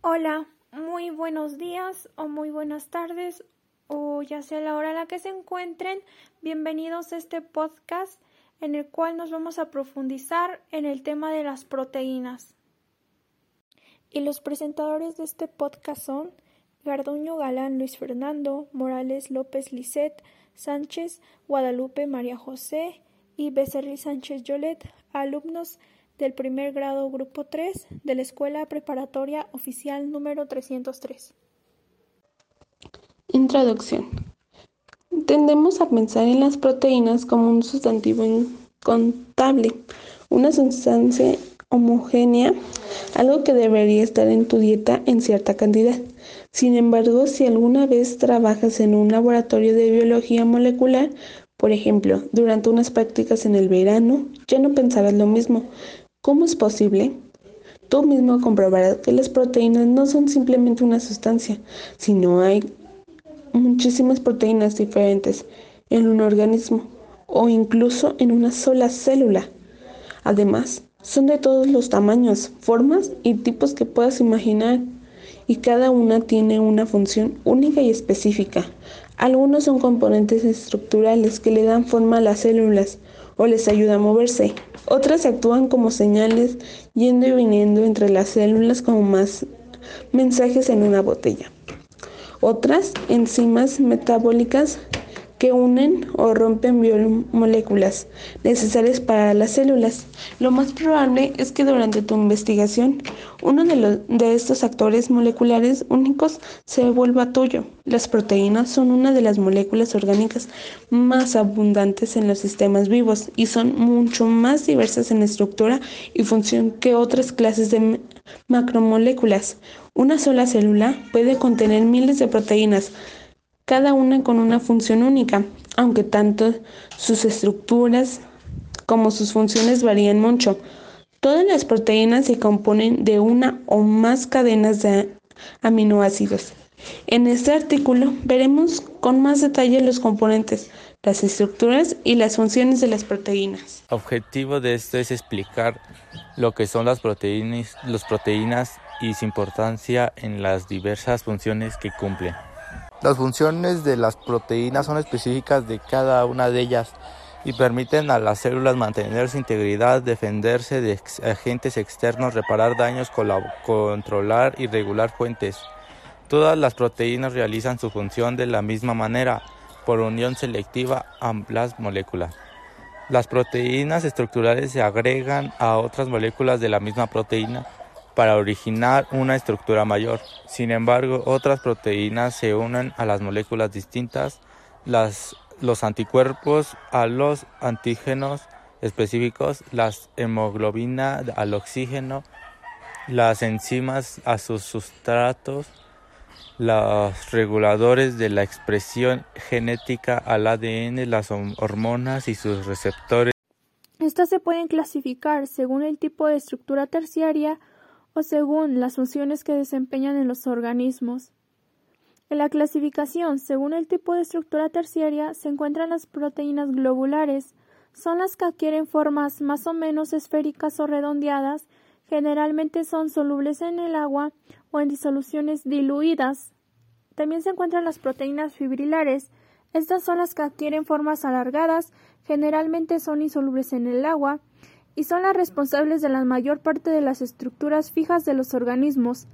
Hola, muy buenos días o muy buenas tardes o ya sea la hora en la que se encuentren. Bienvenidos a este podcast en el cual nos vamos a profundizar en el tema de las proteínas. Y los presentadores de este podcast son Garduño Galán Luis Fernando, Morales López Lisset, Sánchez Guadalupe María José y Becerril Sánchez Yolet, alumnos del primer grado grupo 3 de la Escuela Preparatoria Oficial número 303. Introducción. Tendemos a pensar en las proteínas como un sustantivo incontable, una sustancia homogénea, algo que debería estar en tu dieta en cierta cantidad. Sin embargo, si alguna vez trabajas en un laboratorio de biología molecular, por ejemplo, durante unas prácticas en el verano, ya no pensarás lo mismo, ¿Cómo es posible? Tú mismo comprobarás que las proteínas no son simplemente una sustancia, sino hay muchísimas proteínas diferentes en un organismo o incluso en una sola célula. Además, son de todos los tamaños, formas y tipos que puedas imaginar y cada una tiene una función única y específica. Algunos son componentes estructurales que le dan forma a las células o les ayuda a moverse. Otras actúan como señales yendo y viniendo entre las células como más mensajes en una botella. Otras enzimas metabólicas que unen o rompen biomoléculas necesarias para las células. Lo más probable es que durante tu investigación uno de, los, de estos actores moleculares únicos se vuelva tuyo. Las proteínas son una de las moléculas orgánicas más abundantes en los sistemas vivos y son mucho más diversas en estructura y función que otras clases de macromoléculas. Una sola célula puede contener miles de proteínas, cada una con una función única, aunque tanto sus estructuras como sus funciones varían mucho. Todas las proteínas se componen de una o más cadenas de aminoácidos. En este artículo veremos con más detalle los componentes, las estructuras y las funciones de las proteínas. Objetivo de esto es explicar lo que son las proteínas, las proteínas y su importancia en las diversas funciones que cumplen. Las funciones de las proteínas son específicas de cada una de ellas y permiten a las células mantener su integridad, defenderse de agentes externos, reparar daños, controlar y regular fuentes. Todas las proteínas realizan su función de la misma manera, por unión selectiva a las moléculas. Las proteínas estructurales se agregan a otras moléculas de la misma proteína para originar una estructura mayor. Sin embargo, otras proteínas se unen a las moléculas distintas, las, los anticuerpos a los antígenos específicos, las hemoglobina al oxígeno, las enzimas a sus sustratos, los reguladores de la expresión genética al ADN, las hormonas y sus receptores. Estas se pueden clasificar según el tipo de estructura terciaria o según las funciones que desempeñan en los organismos. En la clasificación, según el tipo de estructura terciaria, se encuentran las proteínas globulares, son las que adquieren formas más o menos esféricas o redondeadas, generalmente son solubles en el agua o en disoluciones diluidas. También se encuentran las proteínas fibrilares, estas son las que adquieren formas alargadas, generalmente son insolubles en el agua, y son las responsables de la mayor parte de las estructuras fijas de los organismos.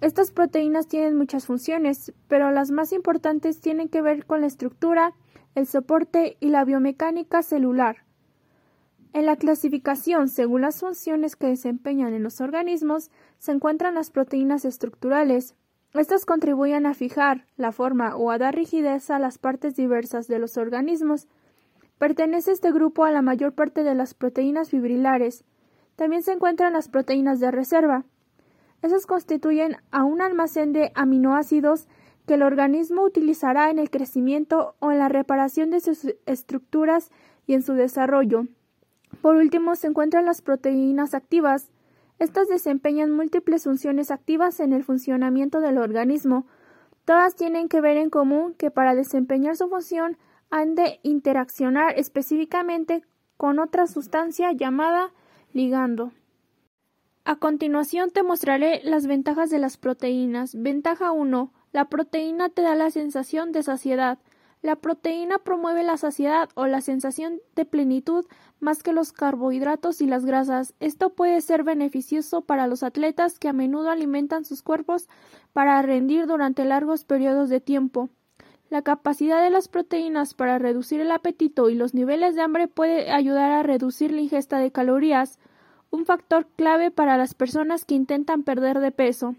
Estas proteínas tienen muchas funciones, pero las más importantes tienen que ver con la estructura, el soporte y la biomecánica celular. En la clasificación, según las funciones que desempeñan en los organismos, se encuentran las proteínas estructurales. Estas contribuyen a fijar la forma o a dar rigidez a las partes diversas de los organismos, Pertenece este grupo a la mayor parte de las proteínas fibrilares. También se encuentran las proteínas de reserva. Esas constituyen a un almacén de aminoácidos que el organismo utilizará en el crecimiento o en la reparación de sus estructuras y en su desarrollo. Por último, se encuentran las proteínas activas. Estas desempeñan múltiples funciones activas en el funcionamiento del organismo. Todas tienen que ver en común que para desempeñar su función han de interaccionar específicamente con otra sustancia llamada ligando. A continuación te mostraré las ventajas de las proteínas. Ventaja 1. La proteína te da la sensación de saciedad. La proteína promueve la saciedad o la sensación de plenitud más que los carbohidratos y las grasas. Esto puede ser beneficioso para los atletas que a menudo alimentan sus cuerpos para rendir durante largos periodos de tiempo. La capacidad de las proteínas para reducir el apetito y los niveles de hambre puede ayudar a reducir la ingesta de calorías un factor clave para las personas que intentan perder de peso.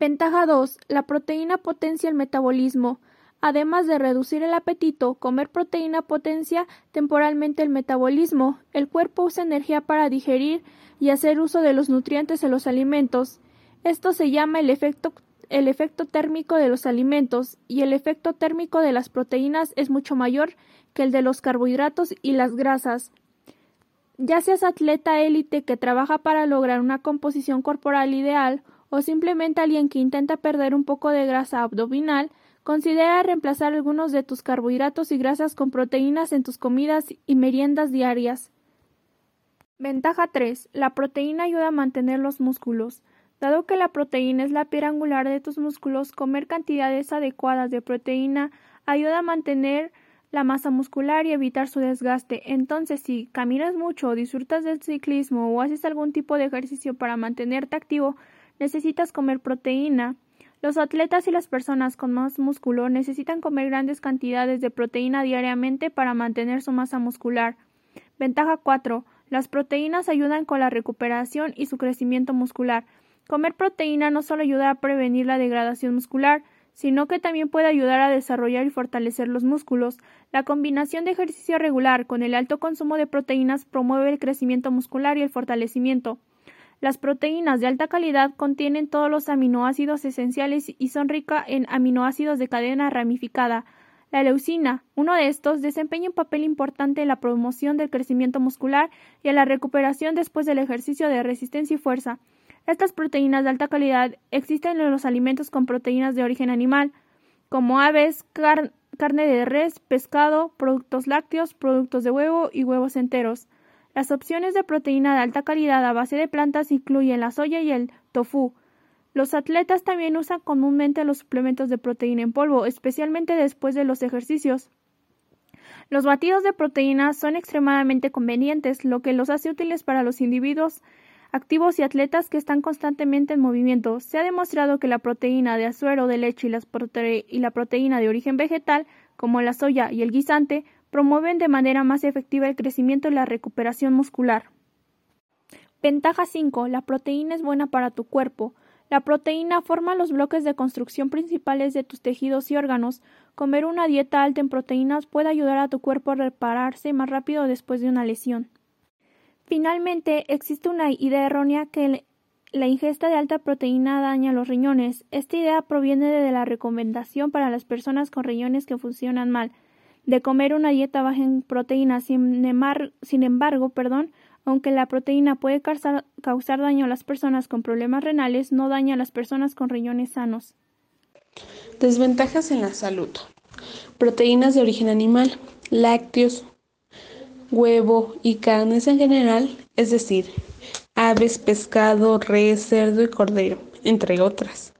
Ventaja 2. La proteína potencia el metabolismo. Además de reducir el apetito, comer proteína potencia temporalmente el metabolismo. El cuerpo usa energía para digerir y hacer uso de los nutrientes en los alimentos. Esto se llama el efecto, el efecto térmico de los alimentos, y el efecto térmico de las proteínas es mucho mayor que el de los carbohidratos y las grasas. Ya seas atleta élite que trabaja para lograr una composición corporal ideal o simplemente alguien que intenta perder un poco de grasa abdominal, considera reemplazar algunos de tus carbohidratos y grasas con proteínas en tus comidas y meriendas diarias. Ventaja 3. La proteína ayuda a mantener los músculos. Dado que la proteína es la piedra angular de tus músculos, comer cantidades adecuadas de proteína ayuda a mantener la masa muscular y evitar su desgaste. Entonces, si caminas mucho disfrutas del ciclismo o haces algún tipo de ejercicio para mantenerte activo, necesitas comer proteína. Los atletas y las personas con más músculo necesitan comer grandes cantidades de proteína diariamente para mantener su masa muscular. Ventaja 4. Las proteínas ayudan con la recuperación y su crecimiento muscular. Comer proteína no solo ayuda a prevenir la degradación muscular, sino que también puede ayudar a desarrollar y fortalecer los músculos. La combinación de ejercicio regular con el alto consumo de proteínas promueve el crecimiento muscular y el fortalecimiento. Las proteínas de alta calidad contienen todos los aminoácidos esenciales y son ricas en aminoácidos de cadena ramificada. La leucina, uno de estos, desempeña un papel importante en la promoción del crecimiento muscular y en la recuperación después del ejercicio de resistencia y fuerza. Estas proteínas de alta calidad existen en los alimentos con proteínas de origen animal, como aves, carne de res, pescado, productos lácteos, productos de huevo y huevos enteros. Las opciones de proteína de alta calidad a base de plantas incluyen la soya y el tofu. Los atletas también usan comúnmente los suplementos de proteína en polvo, especialmente después de los ejercicios. Los batidos de proteína son extremadamente convenientes, lo que los hace útiles para los individuos activos y atletas que están constantemente en movimiento. Se ha demostrado que la proteína de azuero de leche y, y la proteína de origen vegetal, como la soya y el guisante, promueven de manera más efectiva el crecimiento y la recuperación muscular. Ventaja 5. La proteína es buena para tu cuerpo. La proteína forma los bloques de construcción principales de tus tejidos y órganos. Comer una dieta alta en proteínas puede ayudar a tu cuerpo a repararse más rápido después de una lesión. Finalmente, existe una idea errónea que la ingesta de alta proteína daña los riñones. Esta idea proviene de la recomendación para las personas con riñones que funcionan mal de comer una dieta baja en proteína. Sin, embargo, perdón, aunque la proteína puede causar, causar daño a las personas con problemas renales, no daña a las personas con riñones sanos. Desventajas en la salud. Proteínas de origen animal, lácteos, huevo y carnes en general, es decir, aves, pescado, res, cerdo y cordero, entre otras.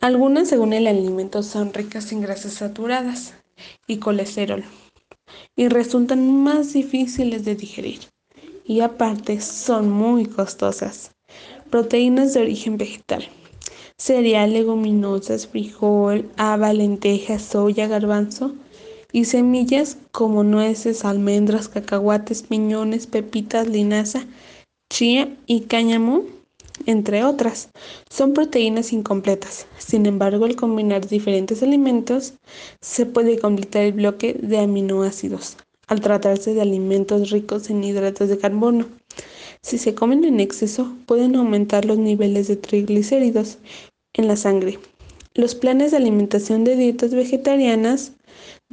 Algunas, según el alimento, son ricas en grasas saturadas y colesterol y resultan más difíciles de digerir y aparte son muy costosas. Proteínas de origen vegetal. Cereal, leguminosas, frijol, haba, lentejas, soya, garbanzo y semillas como nueces, almendras, cacahuates, piñones, pepitas, linaza, chía y cáñamo, entre otras. Son proteínas incompletas. Sin embargo, al combinar diferentes alimentos, se puede completar el bloque de aminoácidos, al tratarse de alimentos ricos en hidratos de carbono. Si se comen en exceso, pueden aumentar los niveles de triglicéridos en la sangre. Los planes de alimentación de dietas vegetarianas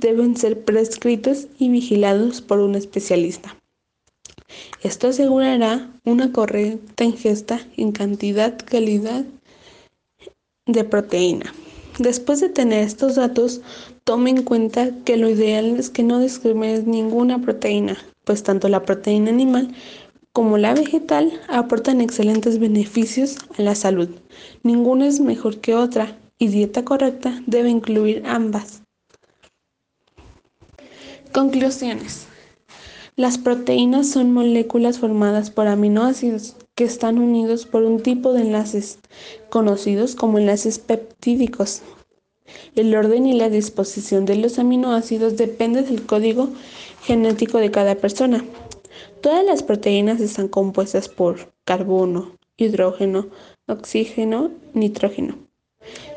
deben ser prescritos y vigilados por un especialista. Esto asegurará una correcta ingesta en cantidad, calidad de proteína. Después de tener estos datos, tome en cuenta que lo ideal es que no discrimines ninguna proteína, pues tanto la proteína animal como la vegetal, aportan excelentes beneficios a la salud. Ninguna es mejor que otra y dieta correcta debe incluir ambas. Conclusiones. Las proteínas son moléculas formadas por aminoácidos que están unidos por un tipo de enlaces, conocidos como enlaces peptídicos. El orden y la disposición de los aminoácidos depende del código genético de cada persona. Todas las proteínas están compuestas por carbono, hidrógeno, oxígeno, nitrógeno,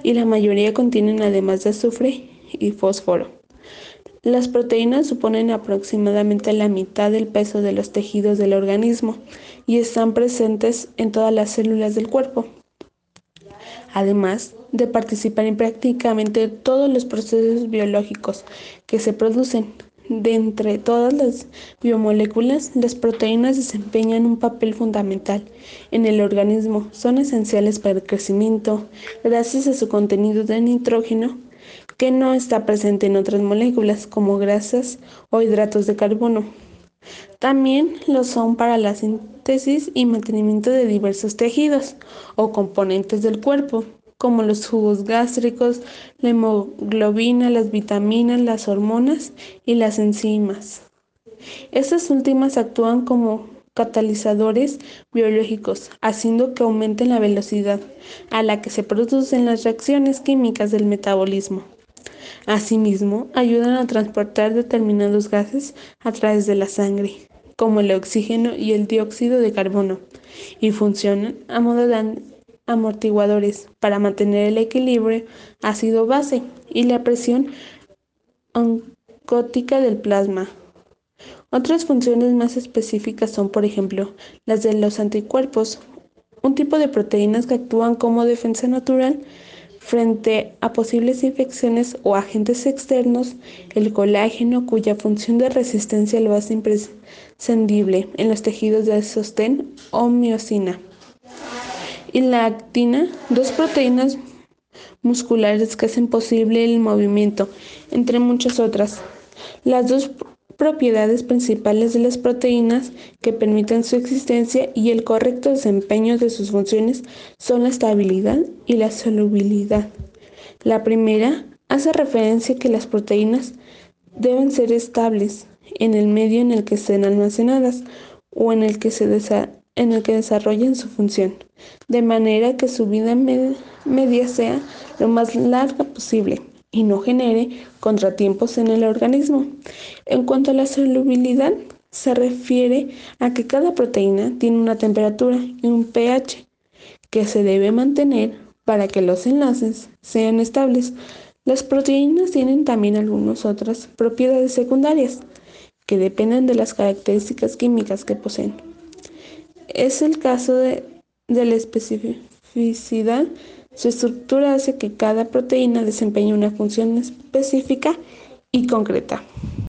y la mayoría contienen además de azufre y fósforo. Las proteínas suponen aproximadamente la mitad del peso de los tejidos del organismo y están presentes en todas las células del cuerpo. Además de participar en prácticamente todos los procesos biológicos que se producen, de entre todas las biomoléculas, las proteínas desempeñan un papel fundamental en el organismo. Son esenciales para el crecimiento gracias a su contenido de nitrógeno que no está presente en otras moléculas como grasas o hidratos de carbono. También lo son para la síntesis y mantenimiento de diversos tejidos o componentes del cuerpo como los jugos gástricos, la hemoglobina, las vitaminas, las hormonas y las enzimas. Estas últimas actúan como catalizadores biológicos, haciendo que aumente la velocidad a la que se producen las reacciones químicas del metabolismo. Asimismo, ayudan a transportar determinados gases a través de la sangre, como el oxígeno y el dióxido de carbono, y funcionan a modo de amortiguadores para mantener el equilibrio ácido-base y la presión oncótica del plasma. Otras funciones más específicas son, por ejemplo, las de los anticuerpos, un tipo de proteínas que actúan como defensa natural frente a posibles infecciones o agentes externos, el colágeno, cuya función de resistencia lo hace imprescindible en los tejidos de sostén o miocina y la actina, dos proteínas musculares que hacen posible el movimiento, entre muchas otras. Las dos propiedades principales de las proteínas que permiten su existencia y el correcto desempeño de sus funciones son la estabilidad y la solubilidad. La primera hace referencia a que las proteínas deben ser estables en el medio en el que estén almacenadas o en el que se en el que desarrollen su función, de manera que su vida media sea lo más larga posible y no genere contratiempos en el organismo. En cuanto a la solubilidad, se refiere a que cada proteína tiene una temperatura y un pH que se debe mantener para que los enlaces sean estables. Las proteínas tienen también algunas otras propiedades secundarias que dependen de las características químicas que poseen. Es el caso de, la especificidad. Su estructura hace que cada proteína desempeñe una función específica y concreta.